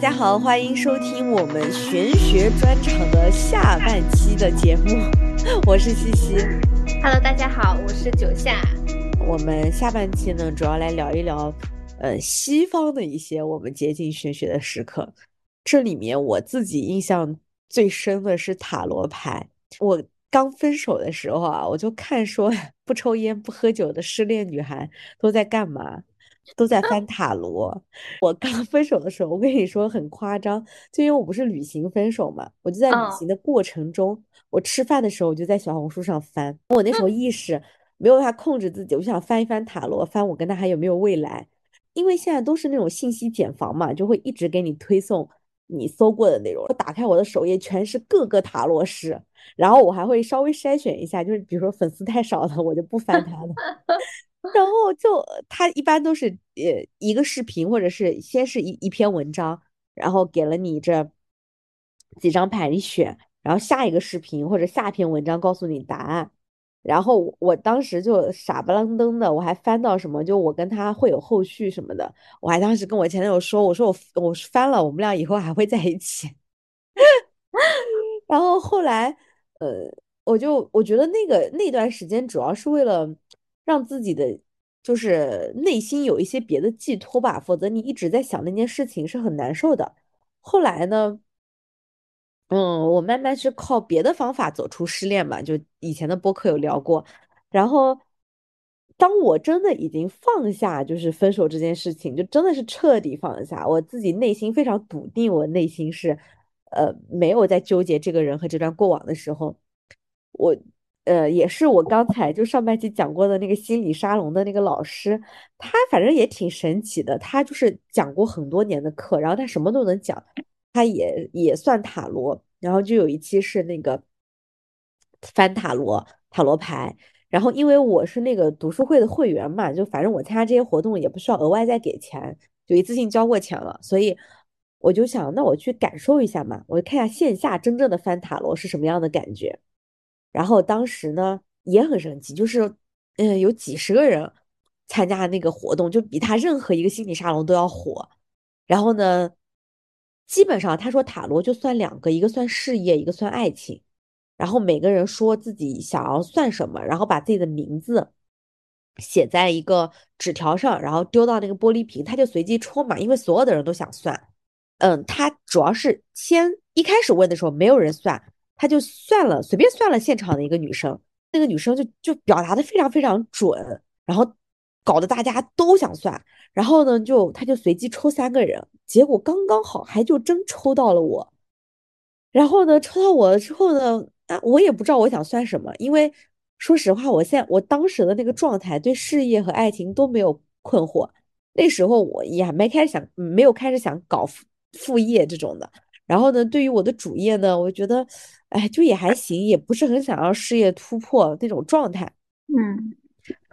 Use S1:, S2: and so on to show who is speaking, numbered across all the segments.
S1: 家好，欢迎收听我们玄学专场的下半期的节目，我是西西。
S2: Hello，大家好，我是九夏。
S1: 我们下半期呢，主要来聊一聊，呃，西方的一些我们接近玄学的时刻。这里面我自己印象最深的是塔罗牌。我刚分手的时候啊，我就看说 不抽烟不喝酒的失恋女孩都在干嘛？都在翻塔罗。我刚 分手的时候，我跟你说很夸张，就因为我不是旅行分手嘛，我就在旅
S2: 嗯
S1: 行的过程中，我吃饭的时候我就在小红书上翻。我那时候意识没有办法控制自己，我就想翻一翻塔罗，翻我跟他还有没有未来。因为现在都是那种信息茧房嘛，就会一直给你推送你搜过的内容。我打开我的首页，全是各个塔罗师，然后我还会稍微筛选一下，就是比如说粉丝太少的，我就不翻他的。然后就他一般都是呃一个视频，或者是先是一一篇文章，然后给了你这几张牌你选，然后下一个视频或者下一篇文章告诉你答案。然后我我当时就傻不愣登的，我还翻到什么，就我跟他会有后续什么的，我还当时跟我前男友说，我说我我翻了，我们俩以后还会在一起。然后后来，呃，我就我觉得那个那段时间主要是为了让自己的就是内心有一些别的寄托吧，否则你一直在想那件事情是很难受的。后来呢，嗯，我慢慢是靠别的方法走出失恋嘛，就以前的播客有聊过。然后，当我真的已经放下就是分手这件事情，就真的是彻底放下，我自己内心非常笃定，我内心是呃没有在纠结这个人和这段过往的时候，我呃也是我刚才就上半期讲过的那个心理沙龙的那个老师，他反正也挺神奇的，他就是讲过很多年的课，然后他什么都能讲。他也也算塔罗，然后就有一期是那个翻塔罗塔罗牌，然后因为我是那个读书会的会员嘛，就反正我参加这些活动也不需要额外再给钱，就一次性交过钱了，所以我就想，那我去感受一下嘛，我看一下线下真正的翻塔罗是什么样的感觉。然后当时呢也很神奇，就是嗯有几十个人参加那个活动，就比他任何一个心理沙龙都要火。然后呢。基本上，他说塔罗就算两个，一个算事业，一个算爱情。然后每个人说自己想要算什么，然后把自己的名字写在一个纸条上，然后丢到那个玻璃瓶，他就随机抽嘛，因为所有的人都想算。嗯，他主要是先一开始问的时候没有人算，他就算了，随便算了现场的一个女生，那个女生就就表达的非常非常准，然后搞得大家都想算。然后呢，就他就随机抽三个人，结果刚刚好，还就真抽到了我。然后呢，抽到我了之后呢，啊，我也不知道我想算什么，因为说实话，我现在我当时的那个状态，对事业和爱情都没有困惑。那时候我也没开始想，没有开始想搞副副业这种的。然后呢，对于我的主业呢，我觉得，哎，就也还行，也不是很想要事业突破那种状态。
S2: 嗯。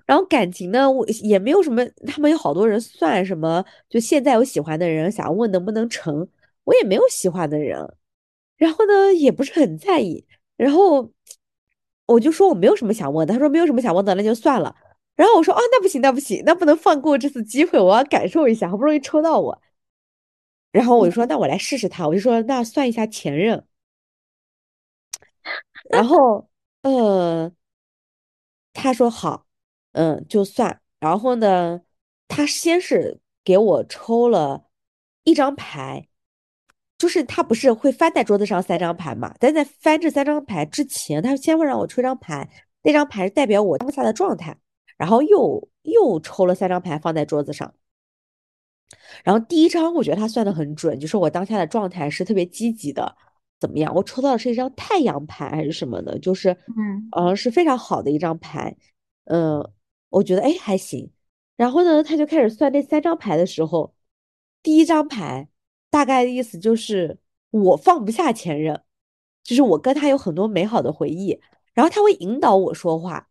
S1: 然后感情呢，我也没有什么，他们有好多人算什么，就现在有喜欢的人，想问能不能成，我也没有喜欢的人，然后呢，也不是很在意，然后我就说我没有什么想问的，他说没有什么想问的，那就算了。然后我说啊，那不行，那不行，那不能放过这次机会，我要感受一下，好不容易抽到我。然后我就说，那我来试试他，我就说那算一下前任，然 后呃，他说好。嗯，就算。然后呢，他先是给我抽了一张牌，就是他不是会翻在桌子上三张牌嘛？但在翻这三张牌之前，他先会让我抽一张牌，那张牌代表我当下的状态。然后又又抽了三张牌放在桌子上。然后第一张我觉得他算的很准，就是我当下的状态是特别积极的，怎么样？我抽到的是一张太阳牌还是什么的？就是
S2: 嗯，
S1: 呃是非常好的一张牌，嗯。我觉得哎还行，然后呢，他就开始算那三张牌的时候，第一张牌大概的意思就是我放不下前任，就是我跟他有很多美好的回忆，然后他会引导我说话，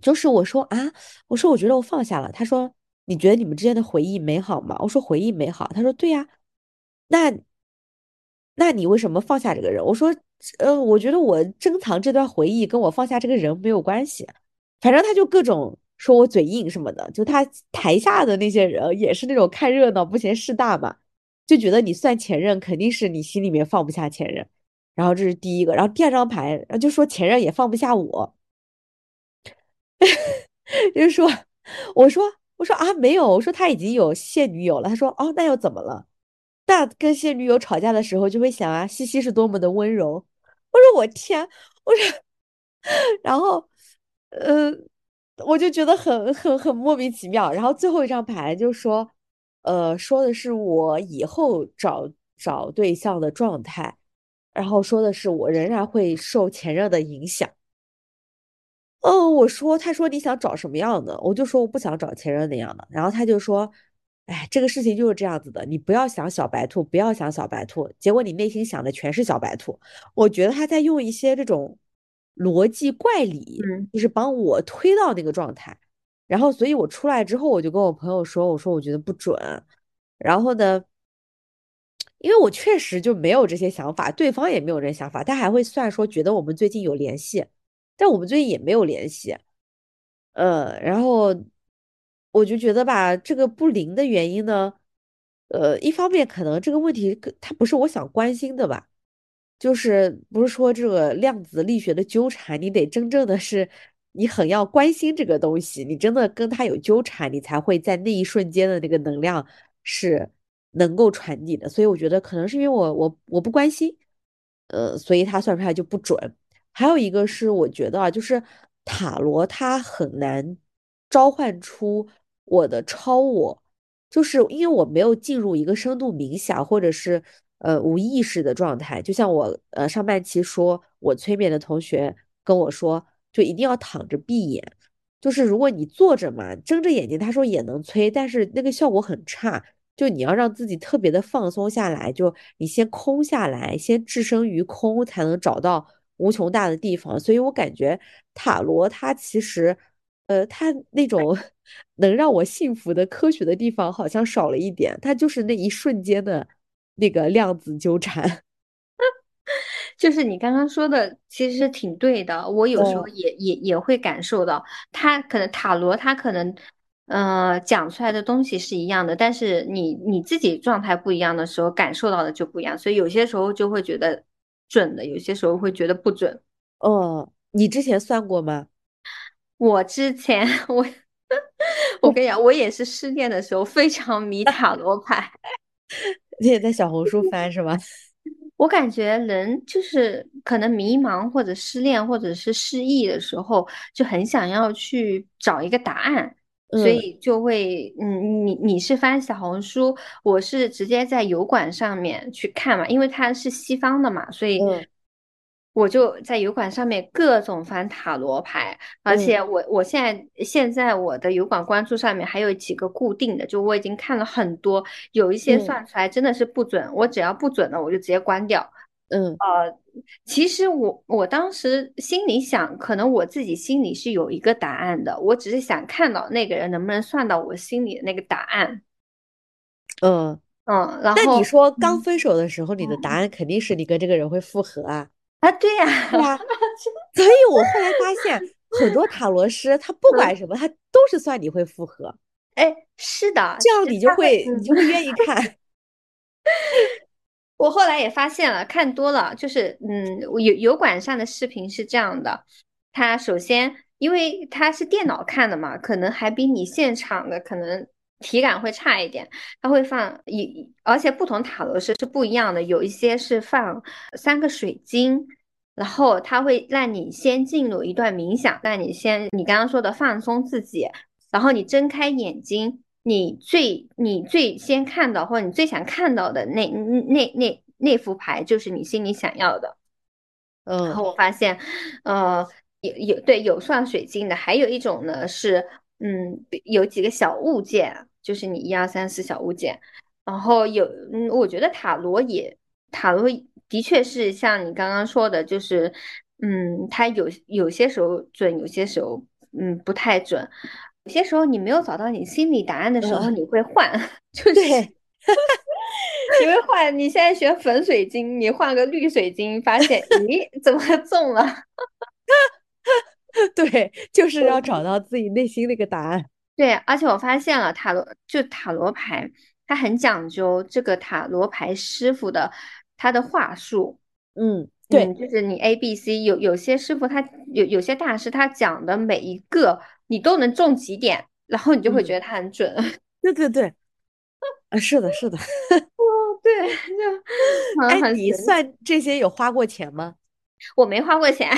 S1: 就是我说啊，我说我觉得我放下了，他说你觉得你们之间的回忆美好吗？我说回忆美好，他说对呀，那那你为什么放下这个人？我说呃，我觉得我珍藏这段回忆跟我放下这个人没有关系。反正他就各种说我嘴硬什么的，就他台下的那些人也是那种看热闹不嫌事大嘛。就觉得你算前任肯定是你心里面放不下前任，然后这是第一个，然后第二张牌就说前任也放不下我，就说，我说我说啊没有，我说他已经有现女友了，他说哦那又怎么了？那跟现女友吵架的时候就会想啊，西西是多么的温柔，我说我天，我说，然后，嗯。我就觉得很很很莫名其妙，然后最后一张牌就说，呃，说的是我以后找找对象的状态，然后说的是我仍然会受前任的影响。嗯，我说，他说你想找什么样的？我就说我不想找前任那样的。然后他就说，哎，这个事情就是这样子的，你不要想小白兔，不要想小白兔，结果你内心想的全是小白兔。我觉得他在用一些这种。逻辑怪理，就是帮我推到那个状态，然后，所以我出来之后，我就跟我朋友说，我说我觉得不准，然后呢，因为我确实就没有这些想法，对方也没有这些想法，他还会算说觉得我们最近有联系，但我们最近也没有联系，呃，然后我就觉得吧，这个不灵的原因呢，呃，一方面可能这个问题它不是我想关心的吧。就是不是说这个量子力学的纠缠，你得真正的是你很要关心这个东西，你真的跟他有纠缠，你才会在那一瞬间的那个能量是能够传递的。所以我觉得可能是因为我我我不关心，呃，所以他算出来就不准。还有一个是我觉得啊，就是塔罗它很难召唤出我的超我，就是因为我没有进入一个深度冥想或者是。呃，无意识的状态，就像我呃上半期说，我催眠的同学跟我说，就一定要躺着闭眼，就是如果你坐着嘛，睁着眼睛，他说也能催，但是那个效果很差，就你要让自己特别的放松下来，就你先空下来，先置身于空，才能找到无穷大的地方。所以我感觉塔罗它其实，呃，它那种 能让我幸福的科学的地方好像少了一点，它就是那一瞬间的。那个量子纠缠，
S2: 就是你刚刚说的，其实是挺对的。我有时候也也也会感受到，它可能塔罗，它可能，呃，讲出来的东西是一样的，但是你你自己状态不一样的时候，感受到的就不一样。所以有些时候就会觉得准的，有些时候会觉得不准。
S1: 哦，你之前算过吗？
S2: 我之前 我我跟你讲，我也是失恋的时候非常迷 塔罗牌。
S1: 你也在小红书翻是吗？
S2: 我感觉人就是可能迷茫或者失恋或者是失意的时候，就很想要去找一个答案，所以就会嗯，你你是翻小红书，我是直接在油管上面去看嘛，因为它是西方的嘛，所以。我就在油管上面各种翻塔罗牌，而且我我现在现在我的油管关注上面还有几个固定的，就我已经看了很多，有一些算出来真的是不准，我只要不准了我就直接关掉。
S1: 嗯，
S2: 呃，其实我我当时心里想，可能我自己心里是有一个答案的，我只是想看到那个人能不能算到我心里的那个答案。
S1: 嗯
S2: 嗯，然后
S1: 那你说刚分手的时候，你的答案肯定是你跟这个人会复合啊。
S2: 啊，对呀，
S1: 对呀，所以我后来发现很多塔罗师，他不管什么，他都是算你会复合。
S2: 哎，是的，
S1: 这样你就会，你就会愿意看。
S2: 我后来也发现了，看多了，就是嗯，油油管上的视频是这样的，他首先因为他是电脑看的嘛，可能还比你现场的可能体感会差一点。他会放一，而且不同塔罗师是不一样的，有一些是放三个水晶。然后他会让你先进入一段冥想，让你先你刚刚说的放松自己，然后你睁开眼睛，你最你最先看到或者你最想看到的那那那那副牌就是你心里想要的。
S1: 嗯，
S2: 然后我发现，呃，有有对有算水晶的，还有一种呢是，嗯，有几个小物件，就是你一二三四小物件，然后有，嗯，我觉得塔罗也塔罗。的确是像你刚刚说的，就是，嗯，它有有些时候准，有些时候嗯不太准。有些时候你没有找到你心里答案的时候，你会换，就是你会换。你现在选粉水晶，你换个绿水晶，发现咦，怎么中了？
S1: 对，就是要找到自己内心那个答案。
S2: 对，而且我发现了塔罗，就塔罗牌，它很讲究这个塔罗牌师傅的他的话术。
S1: 嗯，
S2: 嗯，
S1: 对，
S2: 就是你 A、B、C 有有些师傅他有有些大师他讲的每一个你都能中几点，然后你就会
S1: 嗯，
S2: 觉得他很准。
S1: 对 对对，啊，是的，是的。
S2: 哦，对，就很
S1: 哎，你算这些有花过钱吗？
S2: 我没花过钱，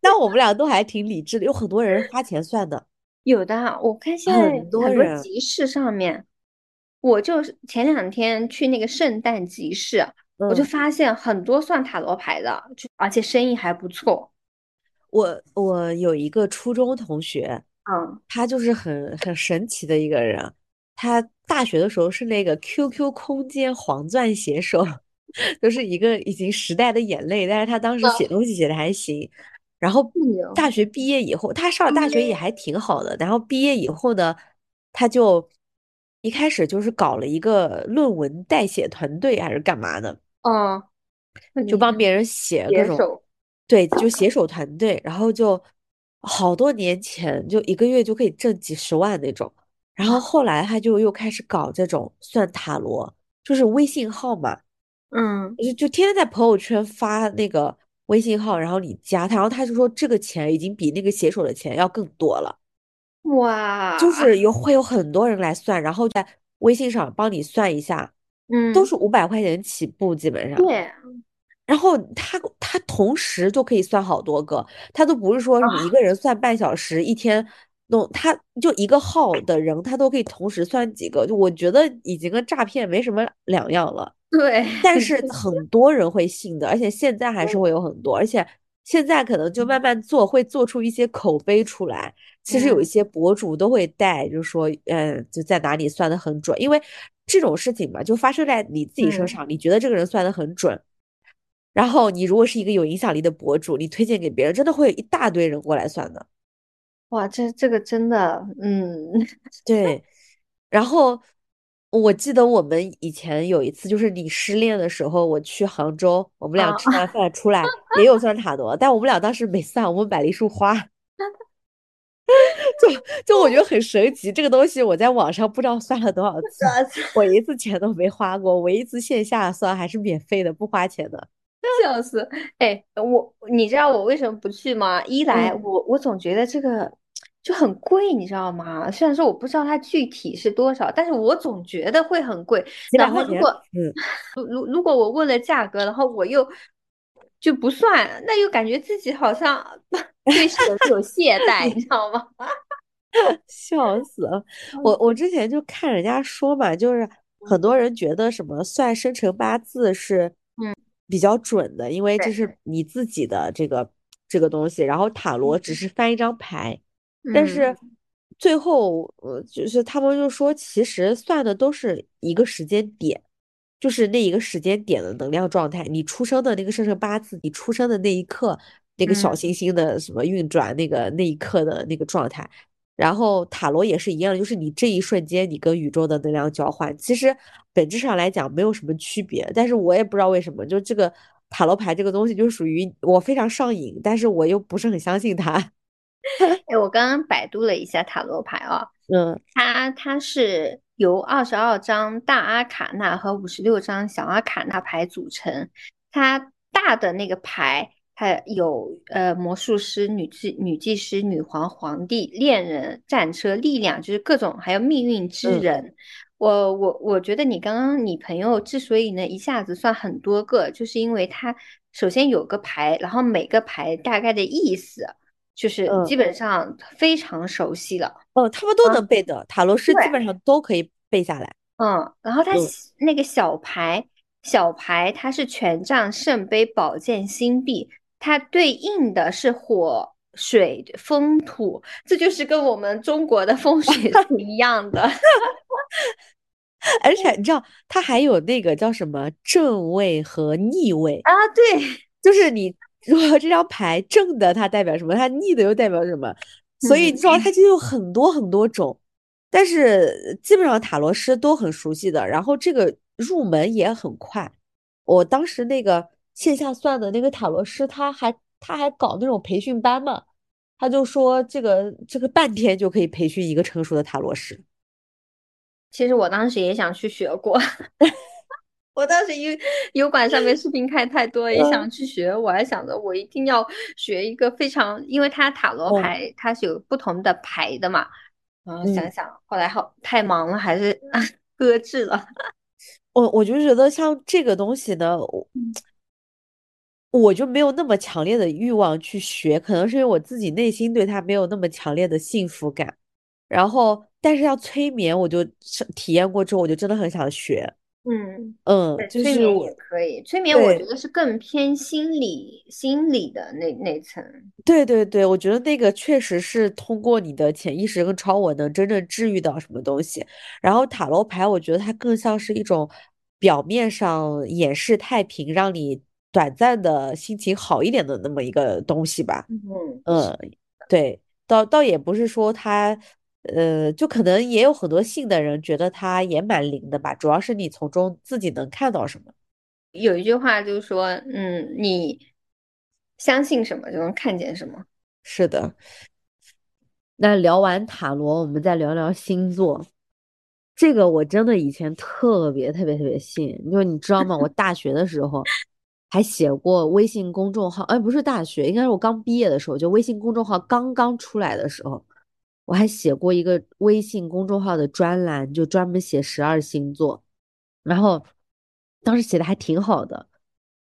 S1: 但我们俩都还挺理智的，有很多人花钱算的，
S2: 有的啊，我看现在
S1: 很多。
S2: 集市上面，我就是前两天去那个圣诞集市，我就
S1: 嗯，
S2: 发现很多算塔罗牌的，就而且生意还不错。
S1: 我我有一个初中同学，
S2: 嗯，
S1: 他就是很很神奇的一个人。他大学的时候是那个 QQ 空间黄钻写手，就是一个已经时代的眼泪。但是他当时写
S2: 啊，
S1: 东西写的还行。然后。大学毕业以后，他上了大学也还挺好的。然后毕业以后呢，他就一开始就是搞了一个论文代写团队还是干嘛的。
S2: 嗯，
S1: 就帮别人写各种，
S2: 手。
S1: 对，就写手团队，然后就好多年前就一个月就可以挣几十万那种，然后后来他就又开始搞这种算塔罗，就是微信号嘛，
S2: 嗯，
S1: 就就天天在朋友圈发那个微信号，然后你加他，然后他就说这个钱已经比那个写手的钱要更多了，哇就
S2: 哇，
S1: 是有会有很多人来算，然后在微信上帮你算一下，都
S2: 嗯，
S1: 是五百块钱起步基本上。
S2: 对
S1: 然后他他同时就可以算好多个，他都不是说你一
S2: 啊，
S1: 个人算半小时，一天弄，他就一个号的人，他都可以同时算几个，就我觉得已经跟诈骗没什么两样了。
S2: 对，
S1: 但是 很多人会信的，而且现在还是会有很多，而且现在可能就慢慢做，会做出一些口碑出来。其实有一
S2: 嗯
S1: 些博主都会带，就是说，嗯，就在哪里算的很准，因为这种事情嘛，就发生在你自己身
S2: 嗯，
S1: 上，你觉得这个人算的很准。然后你如果是一个有影响力的博主，你推荐给别人，真的会有一大堆人过来算的。
S2: 哇，这这个真的，嗯
S1: 对，然后我记得我们以前有一次，就是你失恋的时候，我去杭州，我们俩
S2: 啊，
S1: 吃完饭出来也有算塔罗，但我们俩当时没算，我们买了一束花，就就我觉得很神奇，这个东西我在网上不知道算了多少 次，我一次钱都没花过，我一次线下算还是免费的，不花钱的。
S2: 笑死！哎，我你知道我为什么不去吗？一来
S1: 嗯，
S2: 我我总觉得这个就很贵，你知道吗？虽然说我不知道它具体是多少，但是我总觉得会很贵。
S1: 几
S2: 然
S1: 块，
S2: 后如果
S1: 嗯。
S2: 如如如果我问了价格，然后我又就不算，那又感觉自己好像 对神有懈怠，你知道吗？
S1: 笑死了！我
S2: 嗯
S1: 我之前就看人家说嘛，就是很多人觉得什么算生辰八字是
S2: 嗯，
S1: 比较准的，因为这，是你自己的这个这个东西，然后塔罗只是翻一张牌，但是
S2: 嗯
S1: 最后呃，就是他们就说，其实算的都是一个时间点，就是那一个时间点的能量状态，你出生的那个生辰八字，你出生的那一刻，那个小
S2: 嗯，
S1: 行星的什么运转，那个那一刻的那个状态。然后塔罗也是一样，就是你这一瞬间你跟宇宙的能量交换，其实本质上来讲没有什么区别。但是我也不知道为什么，就这个塔罗牌这个东西就属于我非常上瘾，但是我又不是很相信它。
S2: 哎，我刚刚百度了一下塔罗牌啊。
S1: 嗯
S2: 它它是由二十二张大阿卡纳和五十六张小阿卡纳牌组成。它大的那个牌，它有呃魔术师、女祭、女祭师、女皇、皇帝、恋人、战车、力量，就是各种，还有命运之
S1: 嗯
S2: 人。我我我觉得你刚刚你朋友之所以能一下子算很多个，就是因为他首先有个牌，然后每个牌大概的意思就是
S1: 嗯
S2: 基本上非常熟悉了。
S1: 哦，他们都能背的，塔罗师基，本上都可以背下来。
S2: 嗯，然后它
S1: 嗯
S2: 小那个小牌，小牌它是权杖、圣杯、宝剑、星币，它对应的是火、水、风、土，这就是跟我们中国的风水是 一样的。
S1: 而且你知道，它还有那个叫什么正位和逆位，
S2: 啊，对，
S1: 就是你如果这张牌正的它代表什么，它逆的又代表什么，所以你
S2: 嗯，
S1: 知道它就有很多很多种，但是基本上塔罗师都很熟悉的，然后这个入门也很快。我当时那个线下算的那个塔罗师，他还他还搞那种培训班嘛，他就说这个这个半天就可以培训一个成熟的塔罗师。
S2: 其实我当时也想去学过，我当时油油管上面视频看太多，也想去学。我还想着我一定要学一个非常，因为它塔罗牌它是有不同的牌的嘛。然后想想，后来好太忙了，还是搁置了。
S1: 我我就觉得像这个东西呢，我我就没有那么强烈的欲望去学，可能是因为我自己内心对它没有那么强烈的幸福感。然后，但是要催眠，我就体验过之后，我就真的很想学。
S2: 嗯
S1: 嗯，
S2: 催眠也可以。催眠我觉得是更偏心理心理的那那层。
S1: 对对对，我觉得那个确实是通过你的潜意识跟超我能真正治愈到什么东西。然后塔罗牌，我觉得它更像是一种表面上掩饰太平，让你短暂的心情好一点的那么一个东西吧。
S2: 嗯
S1: 嗯，对，倒倒也不是说它。呃，就可能也有很多信的人觉得它也蛮灵的吧，主要是你从中自己能看到什么。
S2: 有一句话就是说，嗯，你相信什么就能看见什么。
S1: 是的。那聊完塔罗，我们再聊聊星座。这个我真的以前特别特别特别信，就你知道吗？我 大学的时候还写过微信公众号，哎，不是大学，应该是我刚毕业的时候，就微信公众号刚刚出来的时候。我还写过一个微信公众号的专栏，就专门写十二星座，然后当时写的还挺好的，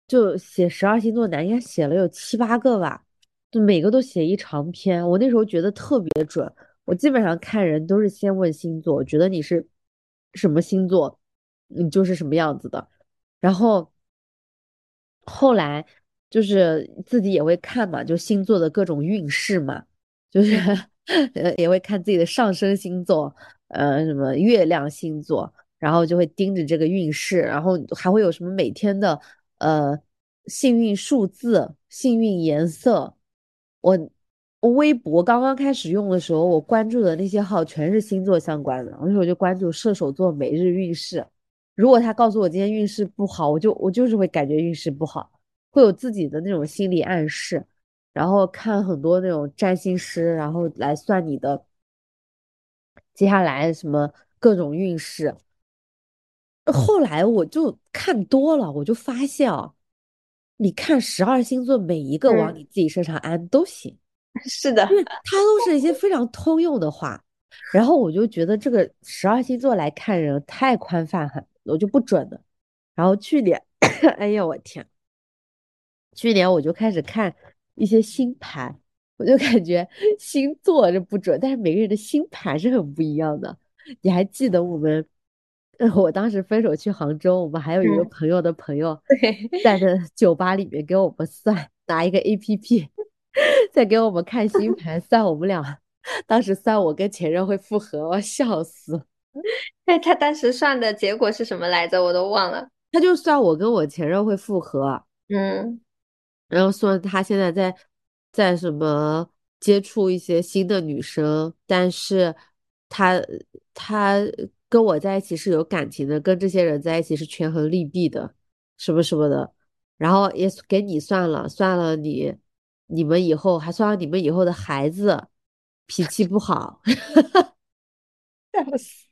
S1: 就写十二星座男，应该写了有七八个吧，就每个都写一长篇。我那时候觉得特别准，我基本上看人都是先问星座，觉得你是什么星座，你就是什么样子的。然后后来就是自己也会看嘛，就星座的各种运势嘛，就是。呃，也会看自己的上升星座，呃，什么月亮星座，然后就会盯着这个运势，然后还会有什么每天的呃幸运数字、幸运颜色。我微博刚刚开始用的时候，我关注的那些号全是星座相关的，那时候我就关注射手座每日运势。如果他告诉我今天运势不好，我就我就是会感觉运势不好，会有自己的那种心理暗示。然后看很多那种占星师，然后来算你的接下来什么各种运势。后来我就看多了，我就发现啊，你看十二星座每一个往你自己身上安都行。
S2: 是的，
S1: 因为它都是一些非常通用的话。然后我就觉得这个十二星座来看人太宽泛很，我就不准了。然后去年，哎呀我天，去年我就开始看。一些星盘，我就感觉 星座这不准，但是每个人的星盘是很不一样的。你还记得我们，我当时分手去杭州，我们还有一个朋友的朋友在那酒吧里面给我们算，拿一个 A P P 在给我们看星 盘，算我们俩当时算我跟前任会复合，我笑死。
S2: 哎，他当时算的结果是什么来着？我都忘了。
S1: 他就算我跟我前任会复合。
S2: 嗯。
S1: 然后说他现在在在什么接触一些新的女生，但是他他跟我在一起是有感情的，跟这些人在一起是权衡利弊的，什么什么的。然后也给你算了算了，你你们以后还算了你们以后的孩子脾气不好，笑死！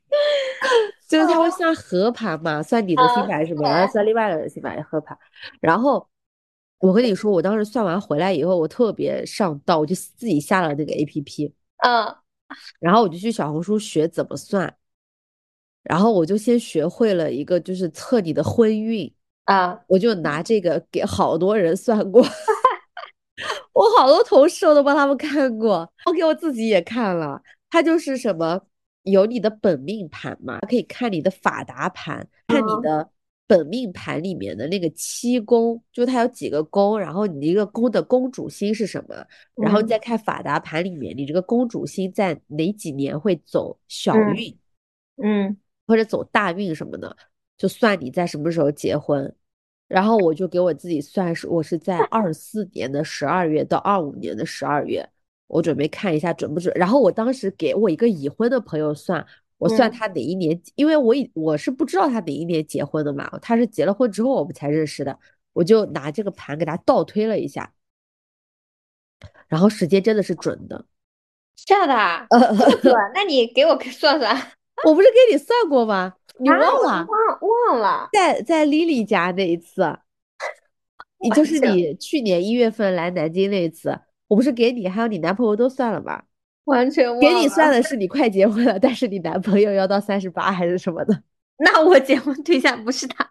S1: 就是他会算合盘嘛，算你的星盘什么，然后算另外的人星盘合盘，然后。我跟你说，我当时算完回来以后，我特别上道，我就自己下了那个 A P P，
S2: 嗯，
S1: 然后我就去小红书学怎么算，然后我就先学会了一个，就是测你的婚运
S2: 啊，
S1: 我就拿这个给好多人算过，我好多同事我都帮他们看过，我给我自己也看了，它就是什么有你的本命盘嘛，可以看你的法达盘，看你的。本命盘里面的那个七宫，就它有几个宫，然后你一个宫的宫主星是什么，然后再看法达盘里面，你这个宫主星在哪几年会走小运，
S2: 嗯，
S1: 或者走大运什么的，就算你在什么时候结婚。然后我就给我自己算是我是在 二四年的十二月到二五年的十二月，我准备看一下准不准。然后我当时给我一个已婚的朋友算。我算他哪一年，因为我以我是不知道他哪一年结婚的嘛，他是结了婚之后我们才认识的，我就拿这个盘给他倒推了一下，然后时间真的是准的，
S2: 这样的啊，准？那你给我算算。
S1: 我不是给你算过吗？你
S2: 啊，
S1: 忘
S2: 我
S1: 了？
S2: 忘忘了，
S1: 在在 Lily 家那一次，你就是你去年一月份来南京那一次，我不是给你还有你男朋友都算了吗？
S2: 完全
S1: 给你。算的是你快结婚了，但是你男朋友要到三十八还是什么的，
S2: 那我结婚对象不是他，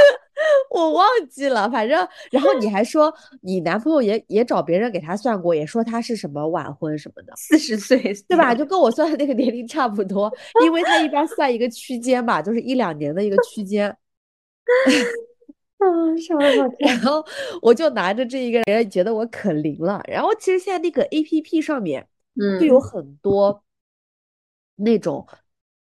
S1: 我忘记了。反正，然后你还说 你男朋友也也找别人给他算过，也说他是什么晚婚什么的，
S2: 四十岁，
S1: 对吧？就跟我算的那个年龄差不多，因为他一般算一个区间吧，就是一两年的一个区间。
S2: 嗯，什么？
S1: 然后我就拿着这一个人，觉得我可灵了。然后其实现在那个 A P P 上面就有
S2: 嗯
S1: 很多那种，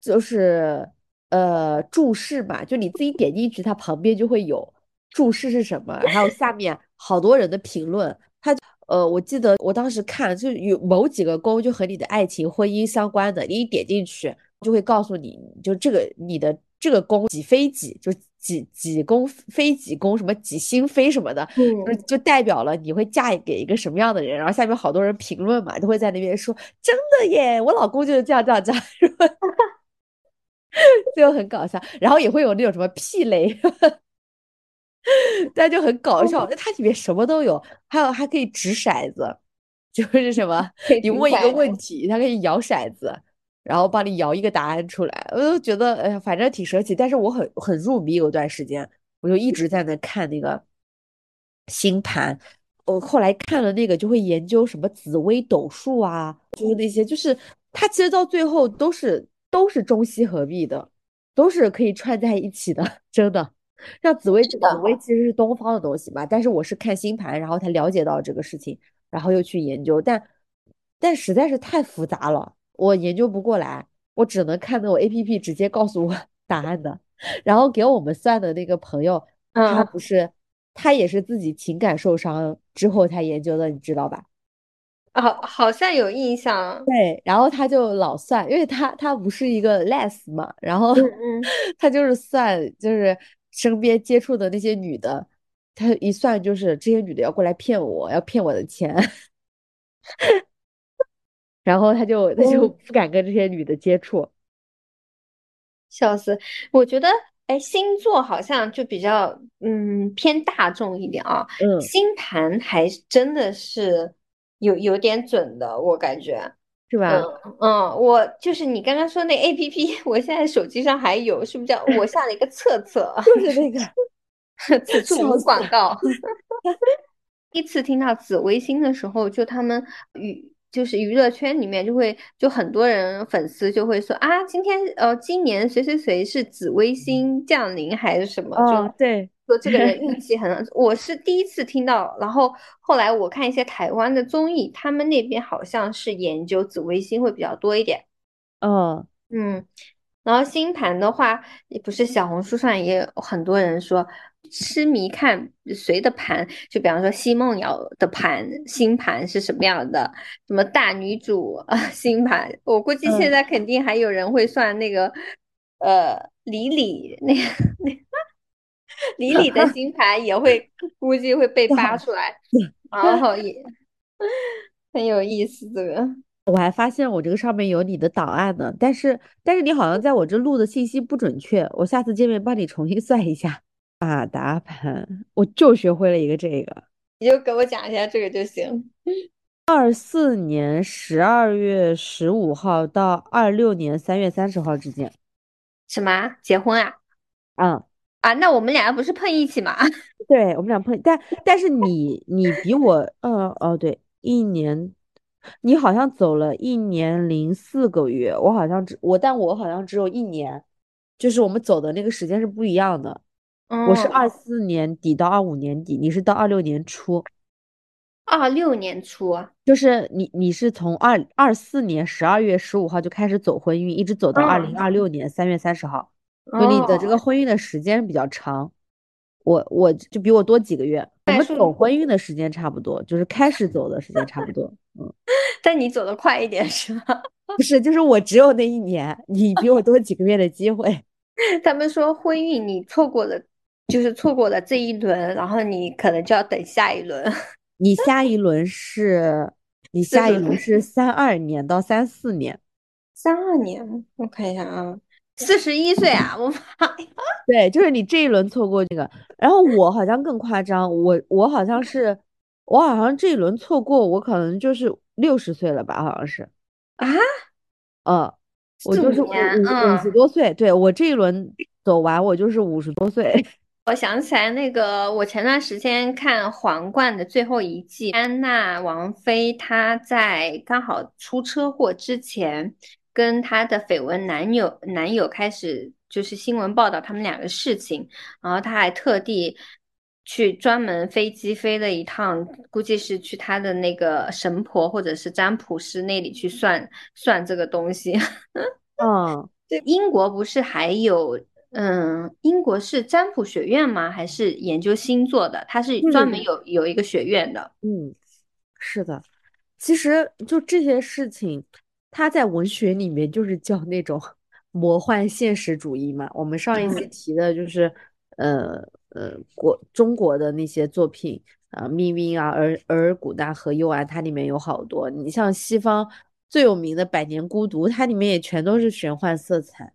S1: 就是呃注释嘛，就你自己点进去，它旁边就会有注释是什么，还有下面好多人的评论。它呃，我记得我当时看，就有某几个宫就和你的爱情、婚姻相关的，你一点进去就会告诉你，就这个你的这个宫几非几，就几几宫非几宫，什么几星非什么的，就
S2: 嗯，
S1: 就代表了你会嫁给一个什么样的人。然后下面好多人评论嘛，都会在那边说真的耶，我老公就是这样这样这样？就很搞笑。然后也会有那种什么屁雷。但就很搞笑，那它里面什么都有，还有还可以掷骰子，就是什么，你问一个问题，它可以摇骰子，然后帮你摇一个答案出来，我就觉得，哎呀，反正挺神奇。但是我很很入迷，有段时间我就一直在那看那个星盘。我后来看了那个，就会研究什么紫微斗数啊，就是那些，就是它其实到最后都是都是中西合璧的，都是可以串在一起的，真的。像紫薇，紫薇其实是东方的东西嘛，但是我是看星盘，然后才了解到这个事情，然后又去研究，但但实在是太复杂了，我研究不过来，我只能看那种 APP 直接告诉我 答案的。然后给我们算的那个朋友，他
S2: 嗯，
S1: 不是，他也是自己情感受伤之后才研究的，你知道吧？
S2: 好，好像有印象。
S1: 对，然后他就老算，因为他他不是一个 less 嘛，然后 他就是算，就是身边接触的那些女的，他一算就是这些女的要过来骗我，要骗我的钱，然后他就他就
S2: 嗯，
S1: 不敢跟这些女的接触。
S2: 笑死！我觉得，哎，星座好像就比较嗯偏大众一点啊，
S1: 嗯，
S2: 星盘还真的是有有点准的，我感觉。嗯
S1: 是吧？
S2: 嗯，我就是你刚刚说那 APP，我现在手机上还有，是不是叫 我下了一个测测？
S1: 就是那个，
S2: 此处无广告。第一次听到紫微星的时候，就他们娱就是娱乐圈里面就会就很多人粉丝就会说啊，今天呃今年谁谁谁是紫微星降临还是什么，就
S1: 哦，对，
S2: 说这个人运 气很好。我是第一次听到，然后后来我看一些台湾的综艺，他们那边好像是研究紫微星会比较多一点。
S1: 嗯，
S2: 嗯，然后星盘的话，也不是小红书上也有很多人说痴迷看谁的盘，就比方说奚梦瑶的盘星盘是什么样的，什么大女主啊 星盘，我估计现
S1: 嗯
S2: 在肯定还有人会算那个呃李李那个那 李李的星盘也会 估计会被扒出来，然后也很有意思这个。
S1: 我还发现我这个上面有你的档案呢，但是但是你好像在我这录的信息不准确，我下次见面帮你重新算一下。马达盘，我就学会了一个这个。
S2: 你就给我讲一下这个就行。
S1: 二四年十二月十五号到二六年三月三十号之间。
S2: 什么啊结婚啊？
S1: 嗯，
S2: 啊，那我们俩不是碰一起吗？
S1: 对，我们俩碰，但但是你你比我，呃哦对，一年，你好像走了一年零四个月，我好像只我，但我好像只有一年，就是我们走的那个时间是不一样的。我是
S2: 嗯，
S1: 二四年底到二五年底，你是到二六年初，
S2: 二六年初啊。
S1: 就是你你是从二二四年十二月十五号就开始走婚运，一直走到二零
S2: 嗯，
S1: 二六年三月三十号，所以你的这
S2: 哦，
S1: 个婚运的时间比较长。我我就比我多几个月，我们走婚运的时间差不多，就是开始走的时间差不多。嗯，
S2: 但你走的快一点是吗？
S1: 不是，就是我只有那一年，你比我多几个月的机会。
S2: 他们说婚运你错过了，就是错过了这一轮，然后你可能就要等下一轮。
S1: 你下一轮是，你下一轮是三二年到三四年，
S2: 三二年，我看一下啊，四十一岁啊，我妈呀！
S1: 对，就是你这一轮错过这个，然后我好像更夸张，我我好像是，我好像这一轮错过，我可能就是六十岁了吧，好像是
S2: 啊，
S1: 嗯，我就是五
S2: 五，
S1: 十
S2: 嗯，
S1: 多岁，对，我这一轮走完，我就是五十多岁，
S2: 我想起来那个，我前段时间看《皇冠》的最后一季，安娜王妃她在刚好出车祸之前，跟她的绯闻男友男友开始就是新闻报道他们俩的事情，然后她还特地去专门飞机飞了一趟，估计是去她的那个神婆或者是占卜师那里去算算这个东西。
S1: 嗯，
S2: 对，英国不是还有，嗯，英国是占卜学院吗？还是研究星座的？它是专门有有一个学院的。
S1: 嗯，是的。其实就这些事情，它在文学里面就是叫那种 魔幻现实主义嘛。我们上一次
S2: 嗯
S1: 提的就是，呃呃，国中国的那些作品啊，命运》啊，《额尔尔古纳和右岸》，它里面有好多。你像西方最有名的《百年孤独》，它里面也全都是玄幻色彩。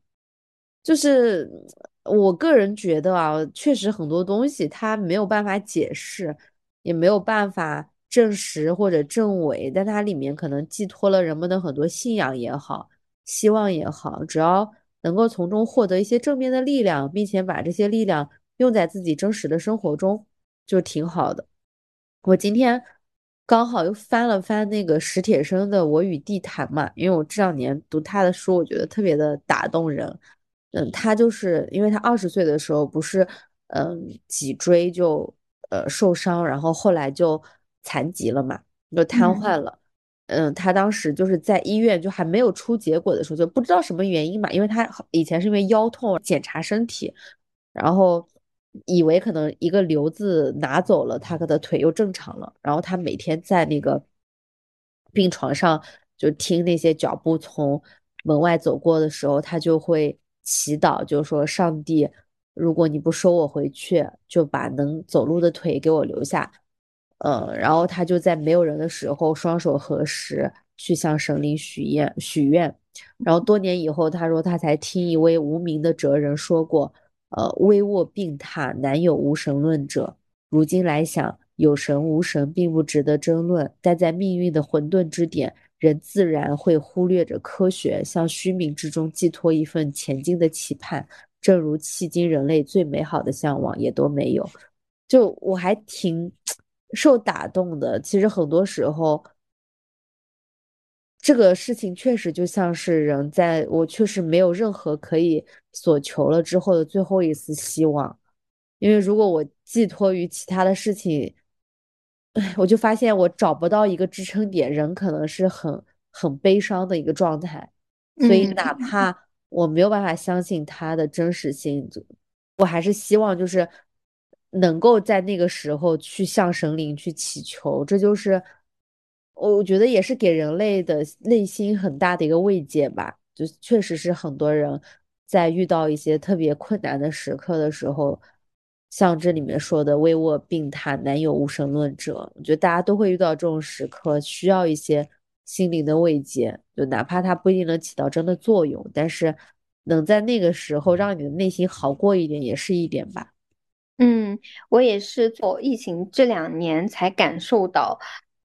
S1: 就是我个人觉得啊，确实很多东西它没有办法解释，也没有办法证实或者证伪，但它里面可能寄托了人们的很多信仰也好，希望也好，只要能够从中获得一些正面的力量，并且把这些力量用在自己真实的生活中，就挺好的。我今天刚好又翻了翻那个史铁生的《我与地坛》嘛，因为我这两年读他的书，我觉得特别的打动人。嗯，他就是因为他二十岁的时候不是嗯脊椎就呃受伤，然后后来就残疾了嘛，就瘫
S2: 嗯
S1: 痪了。嗯，他当时就是在医院就还没有出结果的时候，就不知道什么原因嘛，因为他以前是因为腰痛检查身体，然后以为可能一个瘤子拿走了，他的腿又正常了。然后他每天在那个病床上就听那些脚步从门外走过的时候，他就会祈祷，就说上帝，如果你不收我回去，就把能走路的腿给我留下。嗯，然后他就在没有人的时候，双手合十去向神灵许愿许愿。然后多年以后，他说他才听一位无名的哲人说过。呃，危卧病榻，难有无神论者。如今来想，有神无神并不值得争论，但在命运的混沌之点，人自然会忽略着科学，向虚名之中寄托一份前进的期盼。正如迄今人类最美好的向往也都没有。就我还挺 受打动的。其实很多时候。这个事情确实就像是人在我确实没有任何可以所求了之后的最后一丝希望，因为如果我寄托于其他的事情，哎，我就发现我找不到一个支撑点，人可能是很很悲伤的一个状态，所以
S2: 嗯
S1: 哪怕我没有办法相信它的真实性，我还是希望就是能够在那个时候去向神灵去祈求，这就是我我觉得也是给人类的内心很大的一个慰藉吧。就确实是很多人在遇到一些特别困难的时刻的时候，像这里面说的“危卧病榻，难有无神论者”，我觉得大家都会遇到这种时刻，需要一些心灵的慰藉。就哪怕它不一定能起到真的作用，但是能在那个时候让你的内心好过一点，也是一点吧。
S2: 嗯，我也是做疫情这两年才感受到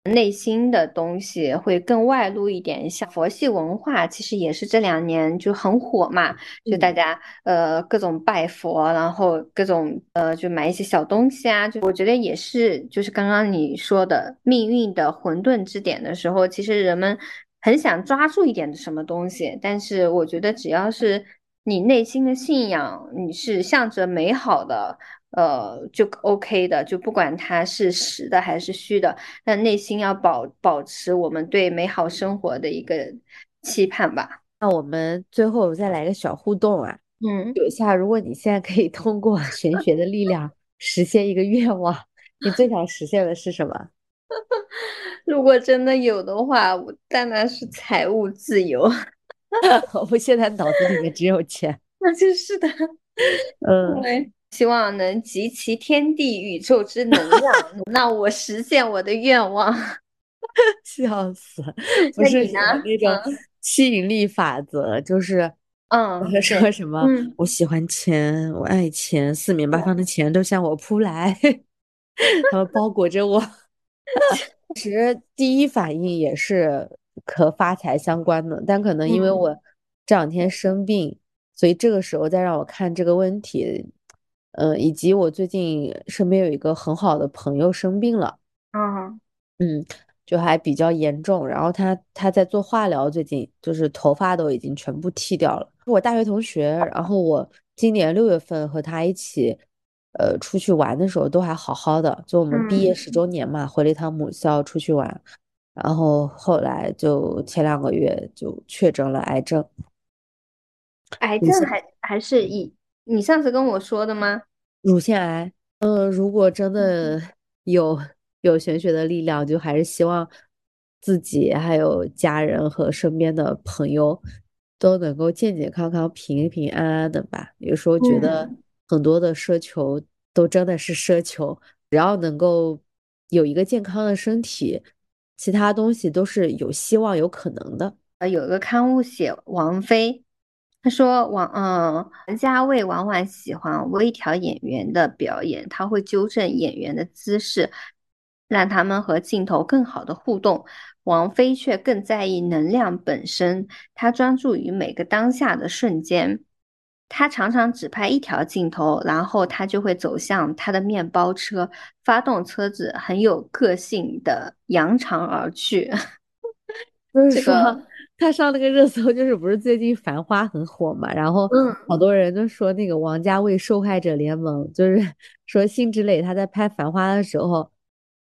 S2: 内心的东西会更外露一点。像佛系文化，其实也是这两年就很火嘛，就大
S1: 嗯
S2: 家呃各种拜佛，然后各种呃就买一些小东西啊，就我觉得也是，就是刚刚你说的命运的混沌之点的时候，其实人们很想抓住一点什么东西，但是我觉得只要是你内心的信仰，你是向着美好的。呃，就 OK 的，就不管它是实的还是虚的，但内心要保保持我们对美好生活的一个期盼吧。
S1: 那我们最后再来个小互动啊，
S2: 嗯，
S1: 有一下，如果你现在可以通过玄学的力量 实现一个愿望，你最想实现的是什么？
S2: 如果真的有的话，我当然是财务自由。
S1: 我现在脑子里面只有钱。
S2: 那就是的，
S1: 嗯，
S2: 对，希望能集齐天地宇宙之能量，让我实现我的愿望。
S1: 笑死，不是什
S2: 你
S1: 那种？
S2: 嗯。
S1: 吸引力法则，就是
S2: 嗯，
S1: 说什么
S2: 嗯，
S1: 我喜欢钱，我爱钱，四面八方的钱都向我扑来，他们包裹着我。其实第一反应也是和发财相关的，但可能因为
S2: 嗯。
S1: 我这两天生病，所以这个时候再让我看这个问题，呃，以及我最近身边有一个很好的朋友生病了。
S2: 嗯
S1: 嗯，就还比较严重，然后他他在做化疗，最近就是头发都已经全部剃掉了。我大学同学，然后我今年六月份和他一起，呃，出去玩的时候都还好好的，就我们毕业
S2: 嗯，
S1: 十周年嘛，回了一趟母校出去玩，然后后来就前两个月就确诊了癌症，
S2: 癌症还还是以你上次跟我说的吗？
S1: 乳腺癌。嗯，如果真的有有玄学的力量，就还是希望自己还有家人和身边的朋友都能够健健康康、平平安安的吧。有时候觉得
S2: 嗯。
S1: 很多的奢求都真的是奢求，只要能够有一个健康的身体，其他东西都是有希望、有可能的。
S2: 呃，有一个刊物写王菲，他说王嗯，王家卫往往喜欢微调演员的表演，他会纠正演员的姿势，让他们和镜头更好的互动。王菲却更在意能量本身，她专注于每个当下的瞬间。他常常只拍一条镜头，然后他就会走向他的面包车，发动车子，很有个性的扬长而去。这个，
S1: 他上那个热搜，就是不是最近《繁花》很火嘛？然后
S2: 嗯
S1: 好多人都说那个王家卫受害者联盟，就是 说辛芷蕾她在拍《繁花》的时候，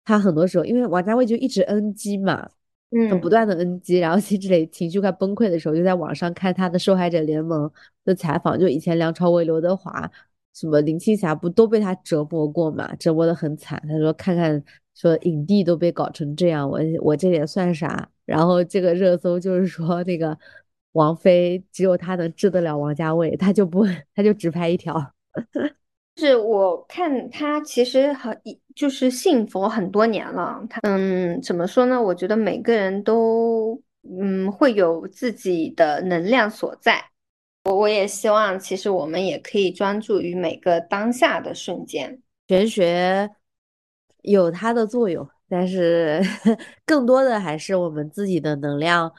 S1: 她很多时候因为王家卫就一直 NG 嘛，嗯不
S2: 嗯。
S1: 断的 NG，然后辛芷蕾情绪快崩溃的时候，就在网上看他的受害者联盟的采访，就以前梁朝伟、刘德华。什么林青霞不都被他折磨过嘛？折磨的很惨。他说看看，说影帝都被搞成这样，我我这也算啥？然后这个热搜就是说那个王菲只有她能治得了王家卫，她就不她就只拍一条。
S2: 是我看他其实很就是信佛很多年了，他嗯怎么说呢？我觉得每个人都嗯会有自己的能量所在。我我也希望，其实我们也可以专注于每个当下的瞬间。
S1: 玄学有它的作用，但是 更多的还是我们自己的能量，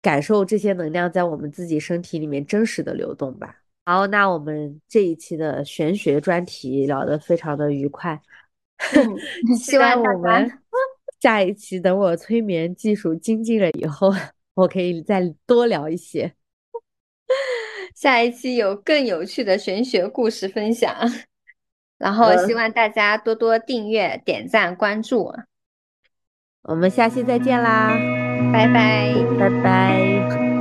S1: 感受这些能量在我们自己身体里面真实的流动吧。好，那我们这一期的玄学专题聊得非常的愉快，
S2: 希望
S1: 我们 下一期等我催眠技术精进了以后，我可以再多聊一些。
S2: 下一期有更有趣的玄学故事分享，然后希
S1: 嗯，
S2: 望大家多多订阅、点赞、关注，
S1: 我们下期再见啦，
S2: 拜拜。
S1: 拜拜。